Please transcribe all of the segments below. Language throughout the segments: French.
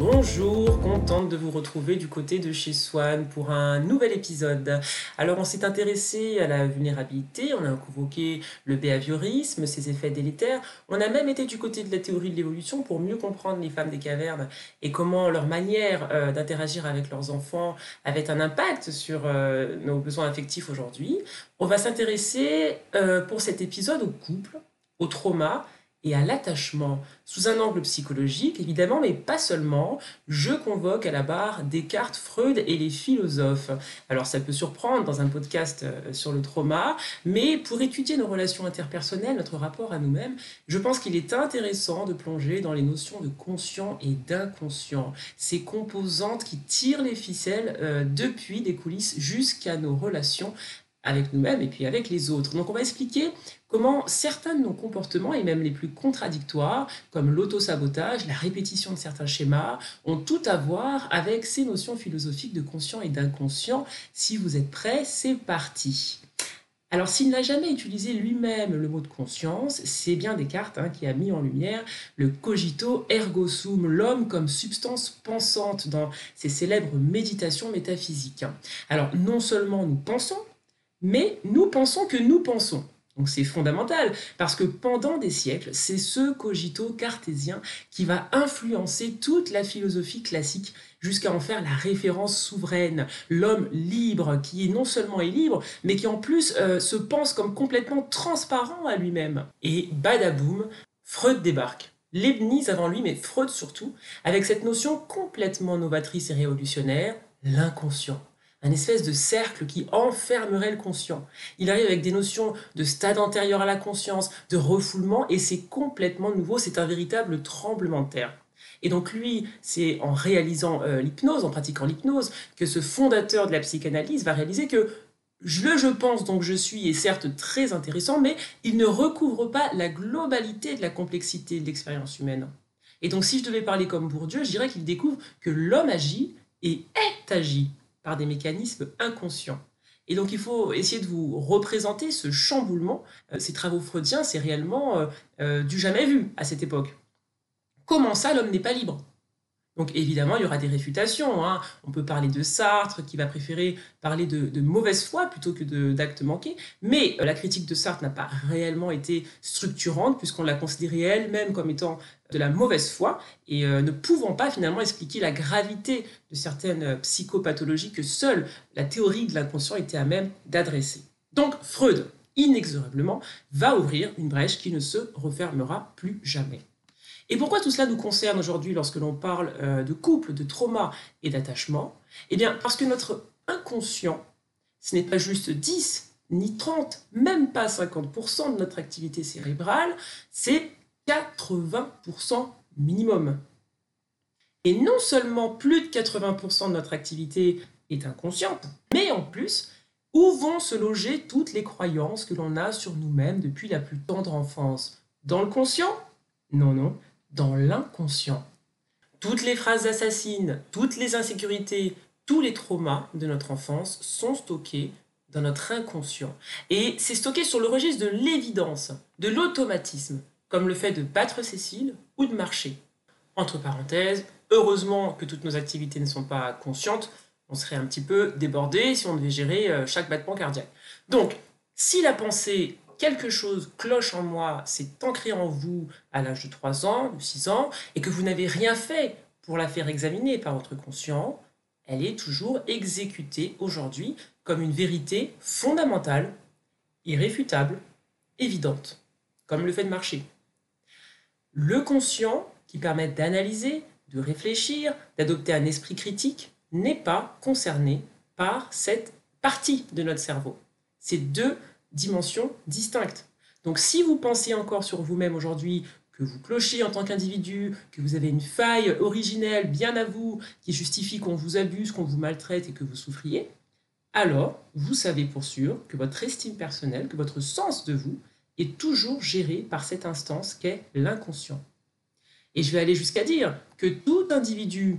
Bonjour, contente de vous retrouver du côté de chez Swan pour un nouvel épisode. Alors on s'est intéressé à la vulnérabilité, on a convoqué le behaviorisme, ses effets délétères, on a même été du côté de la théorie de l'évolution pour mieux comprendre les femmes des cavernes et comment leur manière euh, d'interagir avec leurs enfants avait un impact sur euh, nos besoins affectifs aujourd'hui. On va s'intéresser euh, pour cet épisode au couple, au trauma et à l'attachement, sous un angle psychologique évidemment, mais pas seulement. Je convoque à la barre Descartes, Freud et les philosophes. Alors ça peut surprendre dans un podcast euh, sur le trauma, mais pour étudier nos relations interpersonnelles, notre rapport à nous-mêmes, je pense qu'il est intéressant de plonger dans les notions de conscient et d'inconscient, ces composantes qui tirent les ficelles euh, depuis des coulisses jusqu'à nos relations avec nous-mêmes et puis avec les autres. Donc on va expliquer comment certains de nos comportements, et même les plus contradictoires, comme l'auto-sabotage, la répétition de certains schémas, ont tout à voir avec ces notions philosophiques de conscient et d'inconscient. Si vous êtes prêts, c'est parti. Alors, s'il n'a jamais utilisé lui-même le mot de conscience, c'est bien Descartes hein, qui a mis en lumière le cogito ergo sum, l'homme comme substance pensante dans ses célèbres méditations métaphysiques. Alors, non seulement nous pensons, mais nous pensons que nous pensons. Donc c'est fondamental, parce que pendant des siècles, c'est ce cogito cartésien qui va influencer toute la philosophie classique jusqu'à en faire la référence souveraine, l'homme libre, qui non seulement est libre, mais qui en plus euh, se pense comme complètement transparent à lui-même. Et badaboum, Freud débarque. Leibniz avant lui, mais Freud surtout, avec cette notion complètement novatrice et révolutionnaire, l'inconscient un espèce de cercle qui enfermerait le conscient. Il arrive avec des notions de stade antérieur à la conscience, de refoulement, et c'est complètement nouveau, c'est un véritable tremblement de terre. Et donc lui, c'est en réalisant euh, l'hypnose, en pratiquant l'hypnose, que ce fondateur de la psychanalyse va réaliser que le je pense donc je suis est certes très intéressant, mais il ne recouvre pas la globalité de la complexité de l'expérience humaine. Et donc si je devais parler comme Bourdieu, je dirais qu'il découvre que l'homme agit et est agi par des mécanismes inconscients. Et donc il faut essayer de vous représenter ce chamboulement. Euh, ces travaux freudiens, c'est réellement euh, euh, du jamais vu à cette époque. Comment ça, l'homme n'est pas libre? Donc évidemment, il y aura des réfutations. Hein. On peut parler de Sartre qui va préférer parler de, mauvaise foi plutôt que d'actes manqués. Mais la critique de Sartre n'a pas réellement été structurante puisqu'on l'a considérée elle-même comme étant de la mauvaise foi et euh, ne pouvant pas finalement expliquer la gravité de certaines euh, psychopathologies que seule la théorie de l'inconscient était à même d'adresser. Donc Freud, inexorablement, va ouvrir une brèche qui ne se refermera plus jamais. Et pourquoi tout cela nous concerne aujourd'hui lorsque l'on parle euh, de couple, de trauma et d'attachement? Eh bien parce que notre inconscient, ce n'est pas juste 10 ni 30, même pas 50% de notre activité cérébrale, c'est 80% minimum. Et non seulement plus de 80% de notre activité est inconsciente, mais en plus, où vont se loger toutes les croyances que l'on a sur nous-mêmes depuis la plus tendre enfance? Dans le conscient? Non, non, dans l'inconscient. Toutes les phrases assassines, toutes les insécurités, tous les traumas de notre enfance sont stockés dans notre inconscient. Et c'est stocké sur le registre de l'évidence, de l'automatisme, comme le fait de battre cils ou de marcher. Entre parenthèses, heureusement que toutes nos activités ne sont pas conscientes, on serait un petit peu débordé si on devait gérer euh, chaque battement cardiaque. Donc, si la pensée quelque chose cloche en moi, c'est ancré en vous à l'âge de 3 ans, de 6 ans, et que vous n'avez rien fait pour la faire examiner par votre conscient, elle est toujours exécutée aujourd'hui comme une vérité fondamentale, irréfutable, évidente, comme le fait de marcher. Le conscient, qui permet d'analyser, de réfléchir, d'adopter un esprit critique, n'est pas concerné par cette partie de notre cerveau. Ces deux dimensions distinctes. Donc si vous pensez encore sur vous-même aujourd'hui que vous clochez en tant qu'individu, que vous avez une faille originelle bien à vous qui justifie qu'on vous abuse, qu'on vous maltraite et que vous souffriez, alors vous savez pour sûr que votre estime personnelle, que votre sens de vous est toujours géré par cette instance qu'est l'inconscient. Et je vais aller jusqu'à dire que tout individu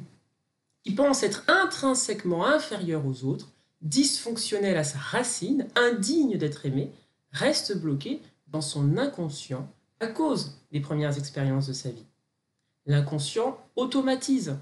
qui pense être intrinsèquement inférieur aux autres, dysfonctionnel à sa racine, indigne d'être aimé, reste bloqué dans son inconscient à cause des premières expériences de sa vie. L'inconscient automatise.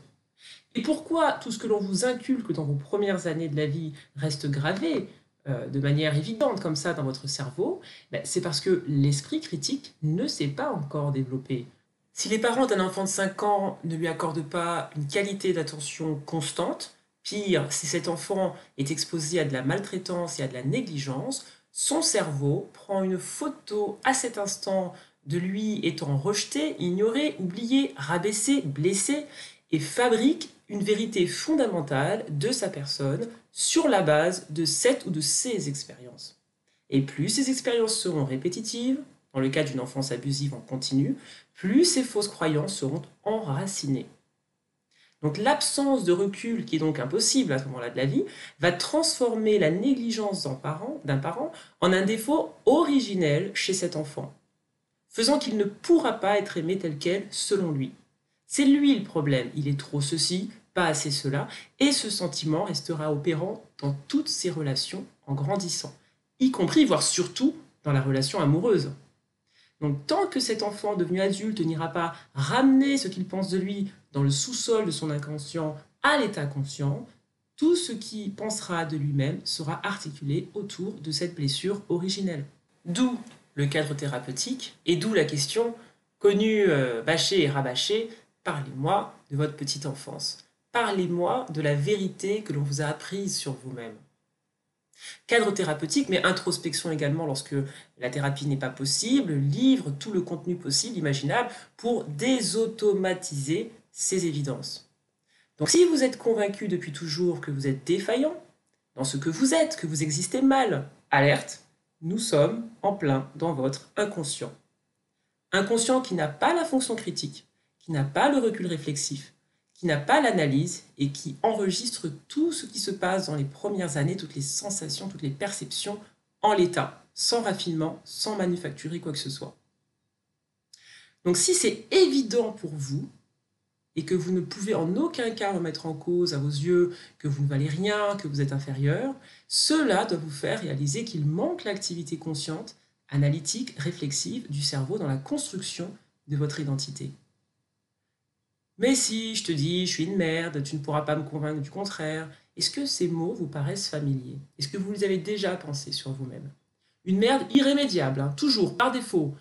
Et pourquoi tout ce que l'on vous inculque dans vos premières années de la vie reste gravé euh, de manière évidente comme ça dans votre cerveau ben, C'est parce que l'esprit critique ne s'est pas encore développé. Si les parents d'un enfant de 5 ans ne lui accordent pas une qualité d'attention constante, pire, si cet enfant est exposé à de la maltraitance et à de la négligence, son cerveau prend une photo à cet instant de lui étant rejeté, ignoré, oublié, rabaissé, blessé, et fabrique une vérité fondamentale de sa personne sur la base de cette ou de ces expériences. Et plus ces expériences seront répétitives, dans le cas d'une enfance abusive en continu, plus ces fausses croyances seront enracinées. Donc l'absence de recul, qui est donc impossible à ce moment-là de la vie, va transformer la négligence d'un parent, en un défaut originel chez cet enfant, faisant qu'il ne pourra pas être aimé tel quel selon lui. C'est lui le problème, il est trop ceci, pas assez cela, et ce sentiment restera opérant dans toutes ses relations en grandissant, y compris, voire surtout, dans la relation amoureuse. Donc tant que cet enfant devenu adulte n'ira pas ramener ce qu'il pense de lui dans le sous-sol de son inconscient à l'état conscient, tout ce qu'il pensera de lui-même sera articulé autour de cette blessure originelle. D'où le cadre thérapeutique et d'où la question connue, euh, bâchée et rabâchée, parlez-moi de votre petite enfance. Parlez-moi de la vérité que l'on vous a apprise sur vous-même. Cadre thérapeutique, mais introspection également lorsque la thérapie n'est pas possible, livre tout le contenu possible, imaginable, pour désautomatiser ces évidences. Donc si vous êtes convaincu depuis toujours que vous êtes défaillant dans ce que vous êtes, que vous existez mal, alerte, nous sommes en plein dans votre inconscient. Inconscient qui n'a pas la fonction critique, qui n'a pas le recul réflexif, qui n'a pas l'analyse et qui enregistre tout ce qui se passe dans les premières années, toutes les sensations, toutes les perceptions en l'état, sans raffinement, sans manufacturer quoi que ce soit. Donc si c'est évident pour vous et que vous ne pouvez en aucun cas remettre en cause à vos yeux que vous ne valez rien, que vous êtes inférieur, cela doit vous faire réaliser qu'il manque l'activité consciente, analytique, réflexive du cerveau dans la construction de votre identité. Mais si je te dis je suis une merde, tu ne pourras pas me convaincre du contraire, est-ce que ces mots vous paraissent familiers? Est-ce que vous les avez déjà pensés sur vous-même? Une merde irrémédiable, hein, toujours, par défaut.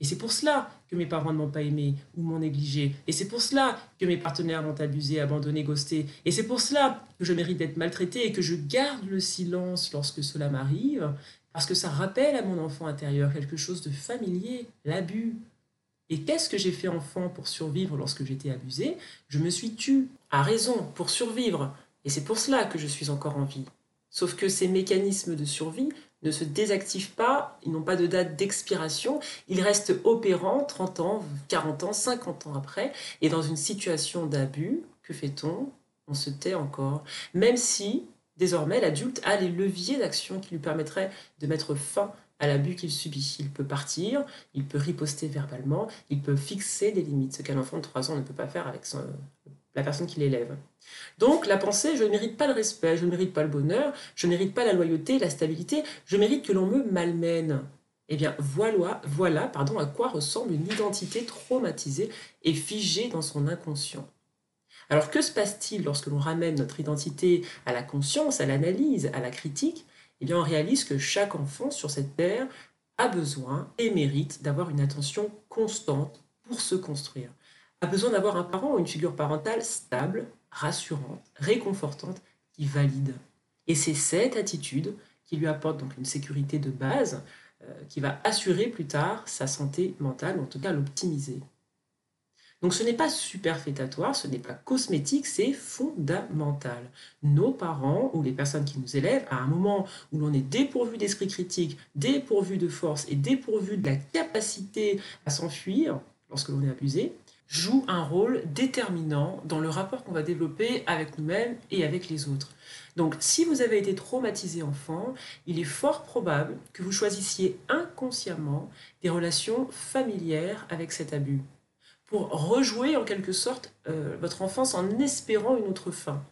Et c'est pour cela que mes parents ne m'ont pas aimé ou m'ont négligé. Et c'est pour cela que mes partenaires m'ont abusé, abandonné, ghosté. Et c'est pour cela que je mérite d'être maltraité et que je garde le silence lorsque cela m'arrive, parce que ça rappelle à mon enfant intérieur quelque chose de familier, l'abus, et qu'est-ce que j'ai fait enfant pour survivre lorsque j'étais abusé? Je me suis tu, à raison, pour survivre. Et c'est pour cela que je suis encore en vie. Sauf que ces mécanismes de survie ne se désactivent pas, ils n'ont pas de date d'expiration, ils restent opérants 30 ans, 40 ans, 50 ans après. Et dans une situation d'abus, que fait-on? On se tait encore. Même si, désormais, l'adulte a les leviers d'action qui lui permettraient de mettre fin à l'abus qu'il subit. Il peut partir, il peut riposter verbalement, il peut fixer des limites, ce qu'un enfant de 3 ans ne peut pas faire avec la personne qui l'élève. Donc la pensée, je ne mérite pas le respect, je ne mérite pas le bonheur, je ne mérite pas la loyauté, la stabilité, je mérite que l'on me malmène. Eh bien, voilà, voilà pardon, à quoi ressemble une identité traumatisée et figée dans son inconscient. Alors que se passe-t-il lorsque l'on ramène notre identité à la conscience, à l'analyse, à la critique? Eh bien, on réalise que chaque enfant sur cette terre a besoin et mérite d'avoir une attention constante pour se construire. A besoin d'avoir un parent ou une figure parentale stable, rassurante, réconfortante, qui valide. Et c'est cette attitude qui lui apporte donc une sécurité de base, euh, qui va assurer plus tard sa santé mentale, en tout cas l'optimiser. Donc ce n'est pas superfétatoire, ce n'est pas cosmétique, c'est fondamental. Nos parents ou les personnes qui nous élèvent, à un moment où l'on est dépourvu d'esprit critique, dépourvu de force et dépourvu de la capacité à s'enfuir lorsque l'on est abusé, jouent un rôle déterminant dans le rapport qu'on va développer avec nous-mêmes et avec les autres. Donc si vous avez été traumatisé enfant, il est fort probable que vous choisissiez inconsciemment inconsciemment des relations familières avec cet abus, pour rejouer en quelque sorte euh, votre enfance en espérant une autre fin.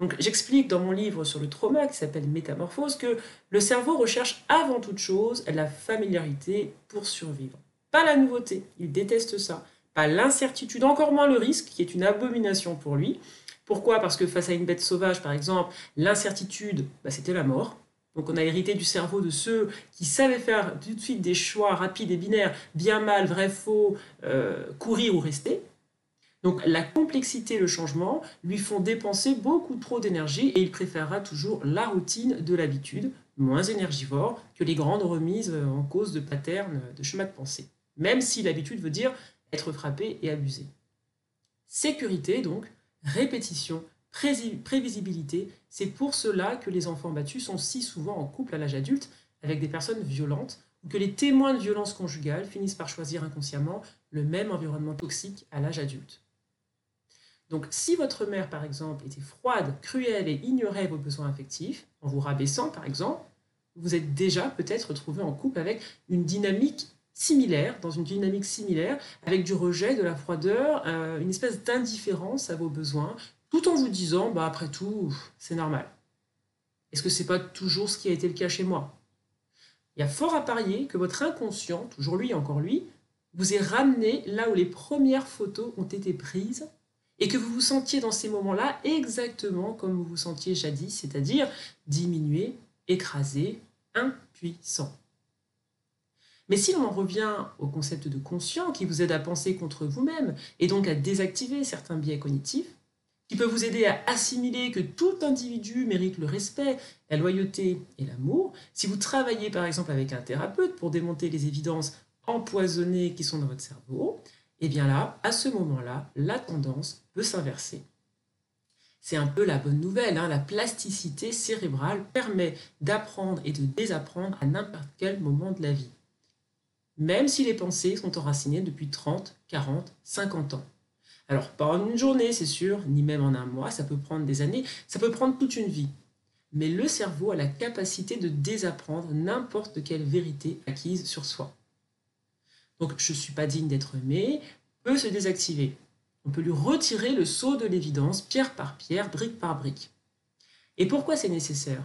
Donc j'explique dans mon livre sur le trauma qui s'appelle Métamorphose que le cerveau recherche avant toute chose la familiarité pour survivre. Pas la nouveauté, il déteste ça. Pas l'incertitude, encore moins le risque, qui est une abomination pour lui. Pourquoi? Parce que face à une bête sauvage, par exemple, l'incertitude, bah, c'était la mort. Donc on a hérité du cerveau de ceux qui savaient faire tout de suite des choix rapides et binaires, bien mal, vrai, faux, euh, courir ou rester. Donc la complexité et le changement lui font dépenser beaucoup trop d'énergie et il préférera toujours la routine de l'habitude, moins énergivore que les grandes remises en cause de patterns de chemin de pensée, même si l'habitude veut dire être frappé et abusé. Sécurité donc, répétition, prévisibilité, c'est pour cela que les enfants battus sont si souvent en couple à l'âge adulte avec des personnes violentes ou que les témoins de violences conjugales finissent par choisir inconsciemment le même environnement toxique à l'âge adulte. Donc si votre mère, par exemple, était froide, cruelle et ignorait vos besoins affectifs, en vous rabaissant, par exemple, vous êtes déjà peut-être retrouvé en couple avec une dynamique similaire, dans une dynamique similaire, avec du rejet, de la froideur, euh, une espèce d'indifférence à vos besoins, tout en vous disant, bah, après tout, c'est normal. Est-ce que ce n'est pas toujours ce qui a été le cas chez moi? Il y a fort à parier que votre inconscient, toujours lui, encore lui, vous ait ramené là où les premières photos ont été prises et que vous vous sentiez dans ces moments-là exactement comme vous vous sentiez jadis, c'est-à-dire diminué, écrasé, impuissant. Mais si l'on en revient au concept de conscient qui vous aide à penser contre vous-même et donc à désactiver certains biais cognitifs, qui peut vous aider à assimiler que tout individu mérite le respect, la loyauté et l'amour, si vous travaillez par exemple avec un thérapeute pour démonter les évidences empoisonnées qui sont dans votre cerveau, eh bien là, à ce moment-là, la tendance peut s'inverser. C'est un peu la bonne nouvelle, hein. la plasticité cérébrale permet d'apprendre et de désapprendre à n'importe quel moment de la vie, même si les pensées sont enracinées depuis 30, 40, 50 ans. Alors, pas en une journée, c'est sûr, ni même en un mois, ça peut prendre des années, ça peut prendre toute une vie. Mais le cerveau a la capacité de désapprendre n'importe quelle vérité acquise sur soi. Donc je ne suis pas digne d'être aimé, peut se désactiver. On peut lui retirer le saut de l'évidence, pierre par pierre, brique par brique. Et pourquoi c'est nécessaire?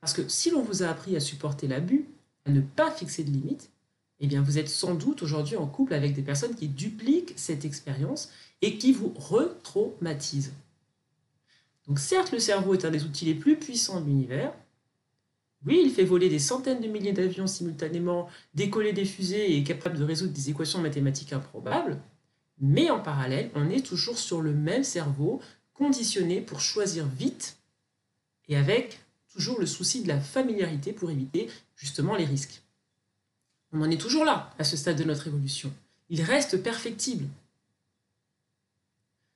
Parce que si l'on vous a appris à supporter l'abus, à ne pas fixer de limites, eh bien vous êtes sans doute aujourd'hui en couple avec des personnes qui dupliquent cette expérience et qui vous retraumatisent. Donc certes, le cerveau est un des outils les plus puissants de l'univers, oui, il fait voler des centaines de milliers d'avions simultanément, décoller des fusées et capable de résoudre des équations mathématiques improbables. Mais en parallèle, on est toujours sur le même cerveau, conditionné pour choisir vite et avec toujours le souci de la familiarité pour éviter justement les risques. On en est toujours là, à ce stade de notre évolution. Il reste perfectible.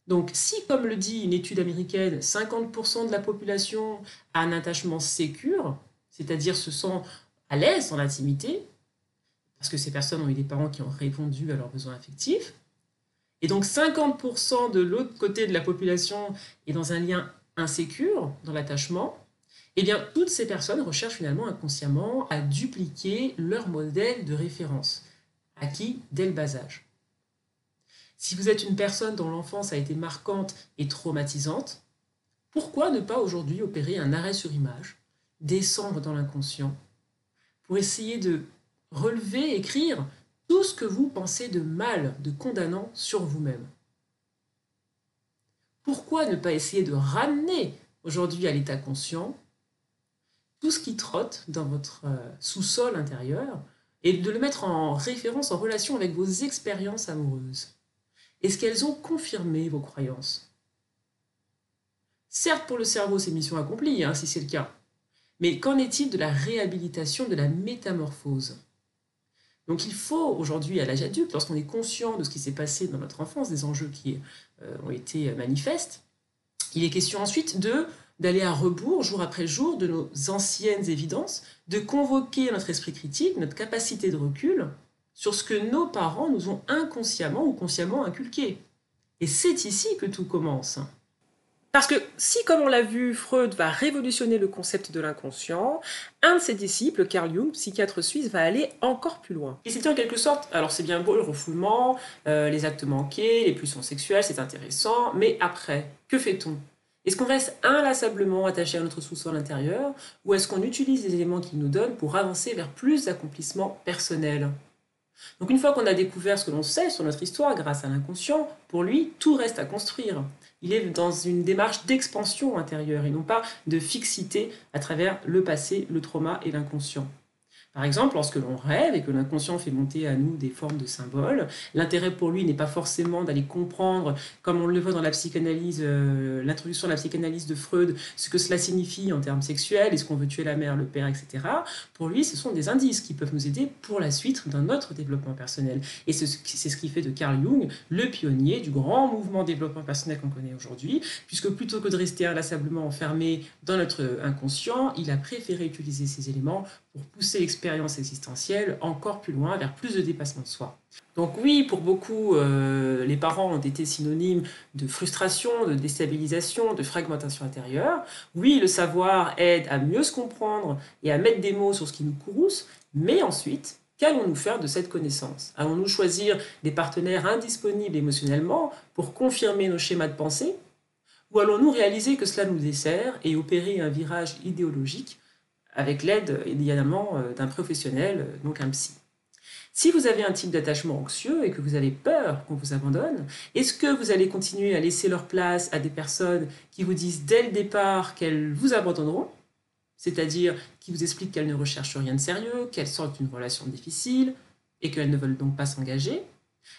Donc si, comme le dit une étude américaine, 50% de la population a un attachement sécure, c'est-à-dire se sent à l'aise dans l'intimité, parce que ces personnes ont eu des parents qui ont répondu à leurs besoins affectifs. Et donc 50% de l'autre côté de la population est dans un lien insécure, dans l'attachement. Eh bien, toutes ces personnes recherchent finalement inconsciemment à dupliquer leur modèle de référence, acquis dès le bas âge. Si vous êtes une personne dont l'enfance a été marquante et traumatisante, pourquoi ne pas aujourd'hui opérer un arrêt sur image descendre dans l'inconscient pour essayer de relever, écrire tout ce que vous pensez de mal, de condamnant sur vous-même? Pourquoi ne pas essayer de ramener aujourd'hui à l'état conscient tout ce qui trotte dans votre euh, sous-sol intérieur et de le mettre en référence, en relation avec vos expériences amoureuses? Est-ce qu'elles ont confirmé vos croyances? Certes, pour le cerveau, c'est mission accomplie, hein, si c'est le cas. Mais qu'en est-il de la réhabilitation, de la métamorphose? Donc il faut aujourd'hui, à l'âge adulte, lorsqu'on est conscient de ce qui s'est passé dans notre enfance, des enjeux qui euh, ont été manifestes, il est question ensuite de d'aller à rebours jour après jour de nos anciennes évidences, de convoquer notre esprit critique, notre capacité de recul sur ce que nos parents nous ont inconsciemment ou consciemment inculqué. Et c'est ici que tout commence. Parce que si, comme on l'a vu, Freud va révolutionner le concept de l'inconscient, un de ses disciples, Carl Jung, psychiatre suisse, va aller encore plus loin. Et c'était en quelque sorte, alors c'est bien beau le refoulement, euh, les actes manqués, les pulsions sexuelles, c'est intéressant, mais après, que fait-on? Est-ce qu'on reste inlassablement attaché à notre sous-sol intérieur ou est-ce qu'on utilise les éléments qu'il nous donne pour avancer vers plus d'accomplissements personnels? Donc une fois qu'on a découvert ce que l'on sait sur notre histoire grâce à l'inconscient, pour lui, tout reste à construire. Il est dans une démarche d'expansion intérieure et non pas de fixité à travers le passé, le trauma et l'inconscient. Par exemple, lorsque l'on rêve et que l'inconscient fait monter à nous des formes de symboles, l'intérêt pour lui n'est pas forcément d'aller comprendre, comme on le voit dans la psychanalyse, euh, l'introduction de la psychanalyse de Freud, ce que cela signifie en termes sexuels, est-ce qu'on veut tuer la mère, le père, etc. Pour lui, ce sont des indices qui peuvent nous aider pour la suite dans notre développement personnel. Et c'est ce qui fait de Carl Jung le pionnier du grand mouvement développement personnel qu'on connaît aujourd'hui, puisque plutôt que de rester inlassablement enfermé dans notre inconscient, il a préféré utiliser ces éléments pour pousser l'expérience existentielle encore plus loin, vers plus de dépassement de soi. Donc oui, pour beaucoup, euh, les parents ont été synonymes de frustration, de déstabilisation, de fragmentation intérieure. Oui, le savoir aide à mieux se comprendre et à mettre des mots sur ce qui nous courrouce, mais ensuite, qu'allons-nous faire de cette connaissance? Allons-nous choisir des partenaires indisponibles émotionnellement pour confirmer nos schémas de pensée? Ou allons-nous réaliser que cela nous dessert et opérer un virage idéologique avec l'aide évidemment euh, d'un professionnel, euh, donc un psy. Si vous avez un type d'attachement anxieux et que vous avez peur qu'on vous abandonne, est-ce que vous allez continuer à laisser leur place à des personnes qui vous disent dès le départ qu'elles vous abandonneront, c'est-à-dire qui vous expliquent qu'elles ne recherchent rien de sérieux, qu'elles sortent d'une relation difficile et qu'elles ne veulent donc pas s'engager?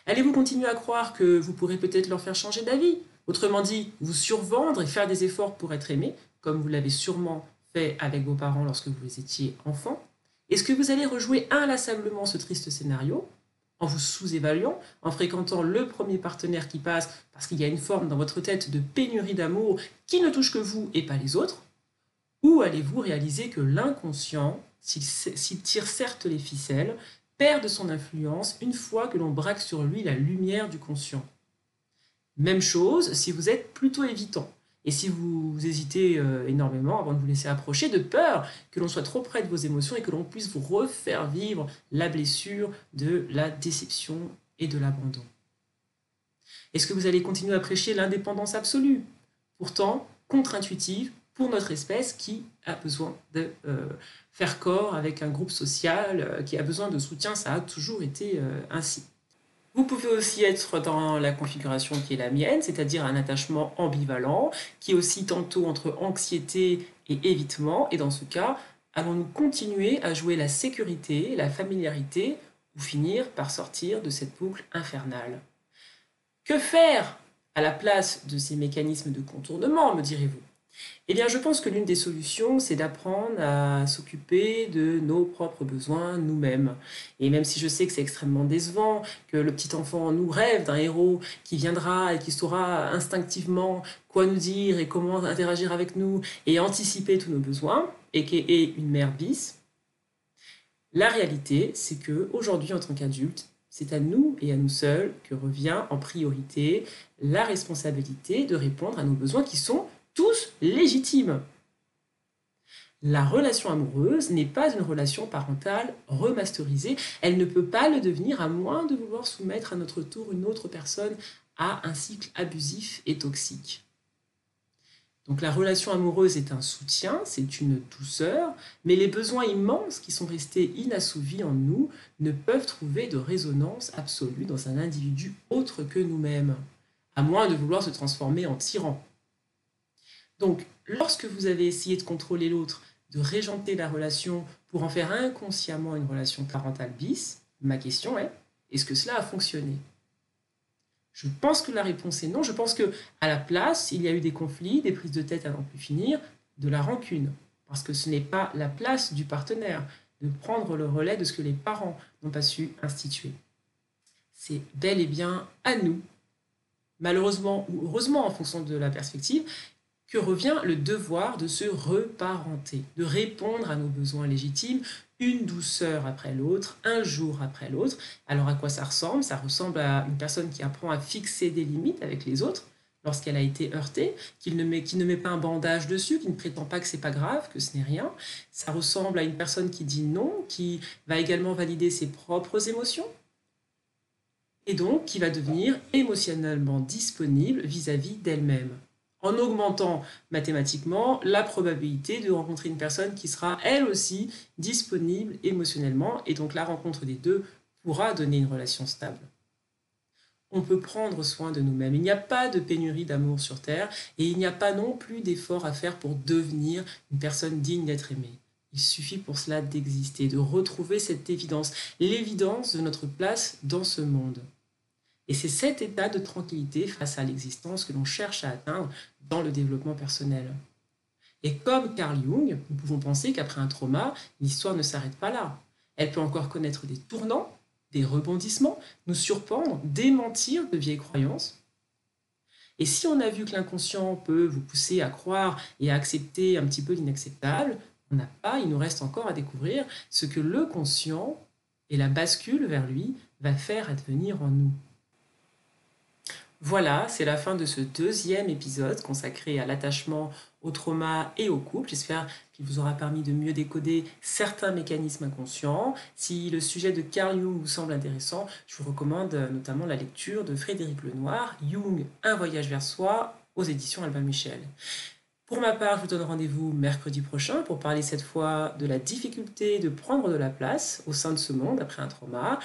Allez-vous continuer à croire que vous pourrez peut-être leur faire changer d'avis? Autrement dit, vous survendre et faire des efforts pour être aimé, comme vous l'avez sûrement fait avec vos parents lorsque vous étiez enfant. Est-ce que vous allez rejouer inlassablement ce triste scénario en vous sous-évaluant, en fréquentant le premier partenaire qui passe parce qu'il y a une forme dans votre tête de pénurie d'amour qui ne touche que vous et pas les autres? Ou allez-vous réaliser que l'inconscient, s'il tire certes les ficelles, perd de son influence une fois que l'on braque sur lui la lumière du conscient? Même chose si vous êtes plutôt évitant. Et si vous, hésitez euh, énormément avant de vous laisser approcher, de peur que l'on soit trop près de vos émotions et que l'on puisse vous refaire vivre la blessure de la déception et de l'abandon. Est-ce que vous allez continuer à prêcher l'indépendance absolue? Pourtant, contre-intuitive pour notre espèce qui a besoin de euh, faire corps avec un groupe social, euh, qui a besoin de soutien, ça a toujours été ainsi. Vous pouvez aussi être dans la configuration qui est la mienne, c'est-à-dire un attachement ambivalent, qui est aussi tantôt entre anxiété et évitement. Et dans ce cas, allons-nous continuer à jouer la sécurité, la familiarité, ou finir par sortir de cette boucle infernale? Que faire à la place de ces mécanismes de contournement, me direz-vous? Eh bien, je pense que l'une des solutions, c'est d'apprendre à s'occuper de nos propres besoins nous-mêmes. Et même si je sais que c'est extrêmement décevant, que le petit enfant nous rêve d'un héros qui viendra et qui saura instinctivement quoi nous dire et comment interagir avec nous et anticiper tous nos besoins, et qui est une mère bis, la réalité, c'est que aujourd'hui, en tant qu'adulte, c'est à nous et à nous seuls que revient en priorité la responsabilité de répondre à nos besoins qui sont tous légitimes. La relation amoureuse n'est pas une relation parentale remasterisée. Elle ne peut pas le devenir à moins de vouloir soumettre à notre tour une autre personne à un cycle abusif et toxique. Donc la relation amoureuse est un soutien, c'est une douceur, mais les besoins immenses qui sont restés inassouvis en nous ne peuvent trouver de résonance absolue dans un individu autre que nous-mêmes, à moins de vouloir se transformer en tyran. Donc, lorsque vous avez essayé de contrôler l'autre, de régenter la relation pour en faire inconsciemment une relation parentale bis, ma question est est-ce que cela a fonctionné? Je pense que la réponse est non. Je pense que à la place, il y a eu des conflits, des prises de tête à n'en plus finir, de la rancune, parce que ce n'est pas la place du partenaire de prendre le relais de ce que les parents n'ont pas su instituer. C'est bel et bien à nous, malheureusement ou heureusement en fonction de la perspective, que revient le devoir de se reparenter, de répondre à nos besoins légitimes une douceur après l'autre, un jour après l'autre. Alors à quoi ça ressemble? Ça ressemble à une personne qui apprend à fixer des limites avec les autres, lorsqu'elle a été heurtée, qu'il ne, met, ne met pas un bandage dessus, qu'il ne prétend pas que c'est pas grave, que ce n'est rien. Ça ressemble à une personne qui dit non, qui va également valider ses propres émotions, et donc qui va devenir émotionnellement disponible vis-à-vis d'elle-même, en augmentant mathématiquement la probabilité de rencontrer une personne qui sera elle aussi disponible émotionnellement, et donc la rencontre des deux pourra donner une relation stable on peut prendre soin de nous-mêmes. Il n'y a pas de pénurie d'amour sur Terre et il n'y a pas non plus d'effort à faire pour devenir une personne digne d'être aimée. Il suffit pour cela d'exister, de retrouver cette évidence, l'évidence de notre place dans ce monde. Et c'est cet état de tranquillité face à l'existence que l'on cherche à atteindre dans le développement personnel. Et comme Carl Jung, nous pouvons penser qu'après un trauma, l'histoire ne s'arrête pas là. Elle peut encore connaître des tournants des rebondissements, nous surprendre, démentir de vieilles croyances. Et si on a vu que l'inconscient peut vous pousser à croire et à accepter un petit peu l'inacceptable, on n'a pas, il nous reste encore à découvrir ce que le conscient et la bascule vers lui va faire advenir en nous. Voilà, c'est la fin de ce deuxième épisode consacré à l'attachement au trauma et au couple. J'espère qu'il vous aura permis de mieux décoder certains mécanismes inconscients. Si le sujet de Carl Jung vous semble intéressant, je vous recommande notamment la lecture de Frédéric Lenoir, Jung, Un voyage vers soi, aux éditions Albin Michel. Pour ma part, je vous donne rendez-vous mercredi prochain pour parler cette fois de la difficulté de prendre de la place au sein de ce monde après un trauma.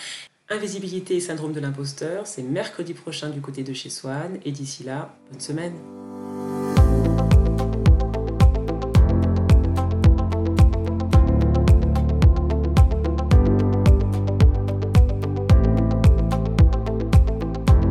Invisibilité et syndrome de l'imposteur, c'est mercredi prochain du côté de chez Swan. Et d'ici là, bonne semaine.